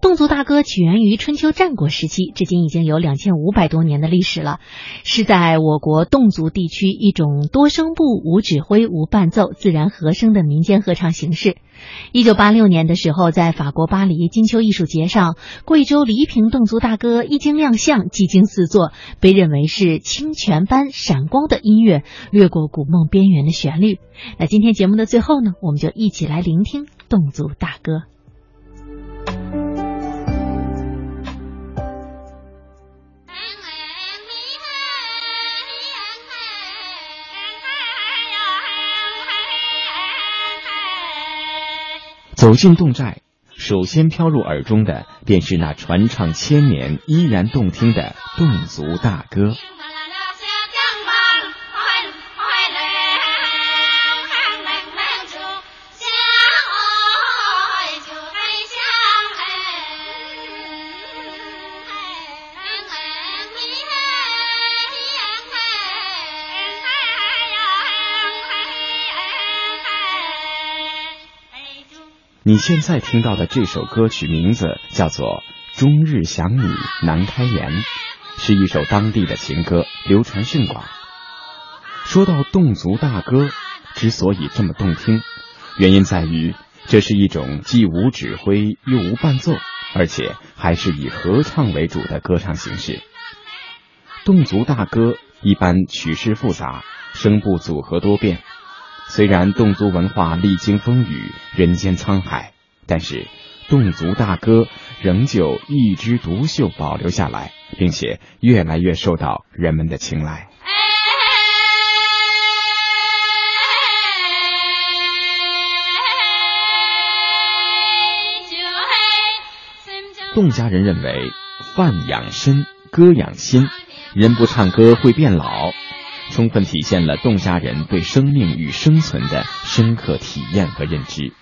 侗族大歌起源于春秋战国时期，至今已经有两千五百多年的历史了，是在我国侗族地区一种多声部、无指挥、无伴奏、自然和声的民间合唱形式。一九八六年的时候，在法国巴黎金秋艺术节上，贵州黎平侗族大歌一经亮相，技惊四座，被认为是清泉般闪光的音乐，掠过古梦边缘的旋律。那今天节目的最后呢，我们就一起来聆听侗族大歌。走进侗寨，首先飘入耳中的便是那传唱千年、依然动听的侗族大歌。你现在听到的这首歌曲名字叫做《终日想你难开言》，是一首当地的情歌，流传甚广。说到侗族大歌，之所以这么动听，原因在于这是一种既无指挥又无伴奏，而且还是以合唱为主的歌唱形式。侗族大歌一般曲式复杂，声部组合多变。虽然侗族文化历经风雨，人间沧海，但是侗族大歌仍旧一枝独秀，保留下来，并且越来越受到人们的青睐。侗家人认为，饭养身，歌养心，人不唱歌会变老。充分体现了侗家人对生命与生存的深刻体验和认知。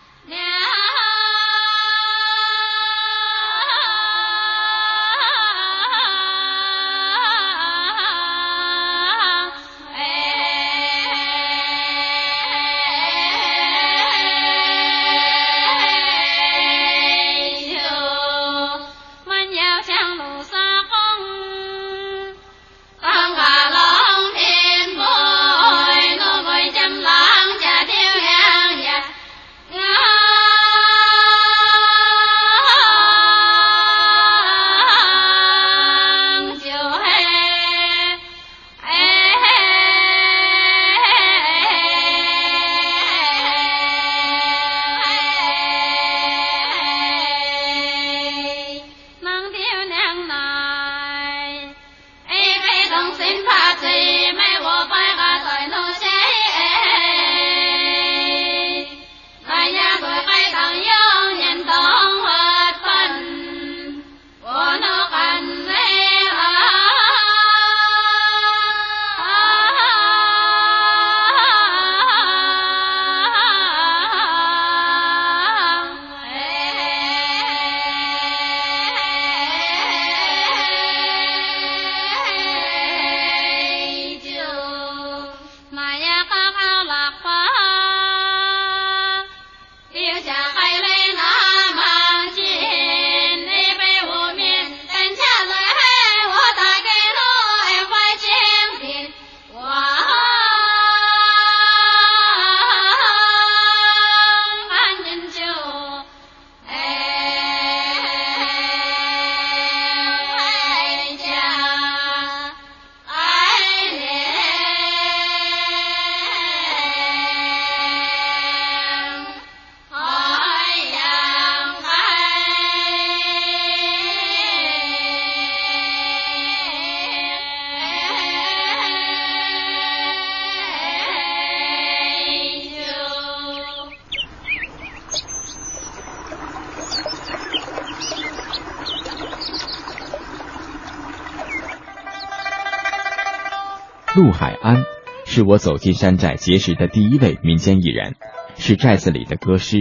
陆海安是我走进山寨结识的第一位民间艺人，是寨子里的歌师。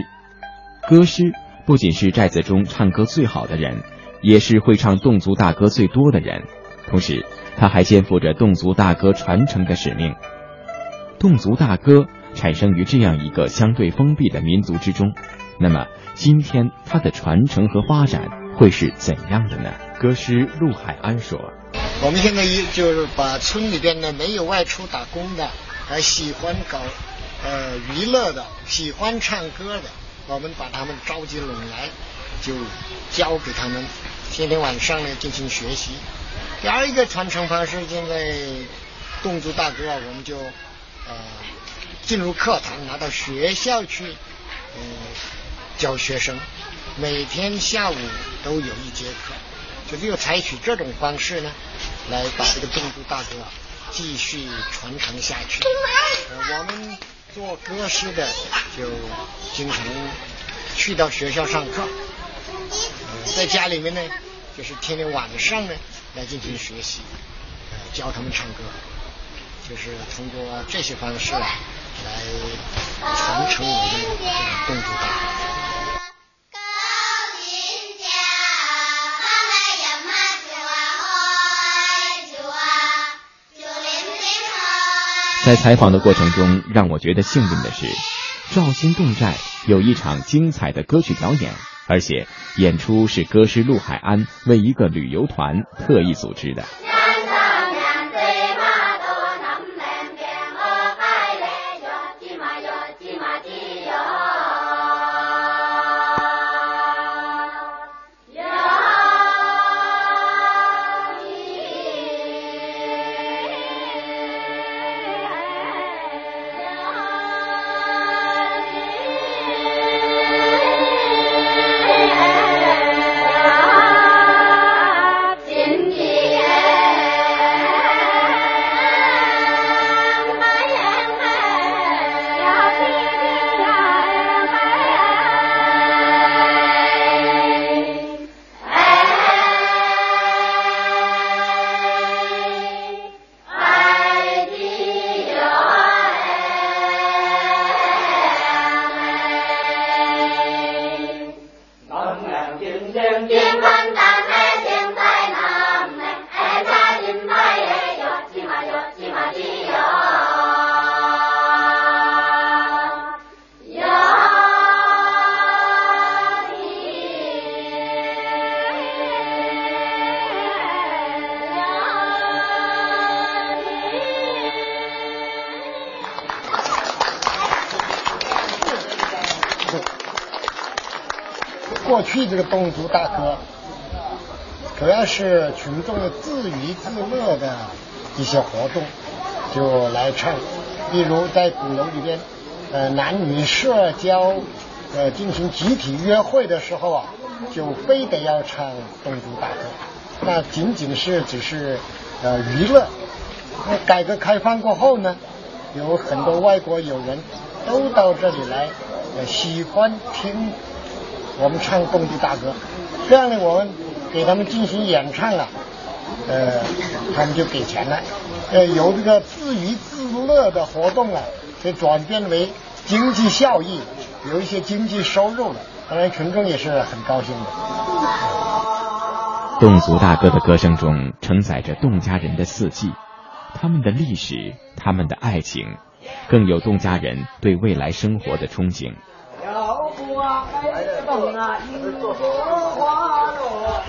歌师不仅是寨子中唱歌最好的人，也是会唱侗族大歌最多的人。同时，他还肩负着侗族大歌传承的使命。侗族大歌产生于这样一个相对封闭的民族之中，那么今天它的传承和发展会是怎样的呢？歌师陆海安说：“我们现在一就是把村里边呢没有外出打工的，还喜欢搞呃娱乐的，喜欢唱歌的，我们把他们召集拢来，就教给他们，天天晚上呢进行学习。第二一个传承方式，现在侗族大歌，我们就呃进入课堂，拿到学校去呃教学生，每天下午都有一节课。”就只有采取这种方式呢，来把这个侗族大歌继续传承下去。我们做歌师的就经常去到学校上课，在家里面呢，就是天天晚上呢来进行学习，教他们唱歌，就是通过这些方式啊来传承我们的侗族大歌。在采访的过程中，让我觉得幸运的是，赵兴侗寨有一场精彩的歌曲表演，而且演出是歌师陆海安为一个旅游团特意组织的。去这个侗族大歌，主要是群众的自娱自乐的一些活动，就来唱。例如在鼓楼里边，呃，男女社交，呃，进行集体约会的时候啊，就非得要唱侗族大歌。那仅仅是只是呃娱乐。那改革开放过后呢，有很多外国友人都到这里来，呃，喜欢听。我们唱侗族大歌，这样呢，我们给他们进行演唱啊，呃，他们就给钱了，呃，由这个自娱自乐的活动啊，就转变为经济效益，有一些经济收入了，当然群众也是很高兴的。侗族大歌的歌声中承载着侗家人的四季，他们的历史，他们的爱情，更有侗家人对未来生活的憧憬。花，哎，动啊，银花落。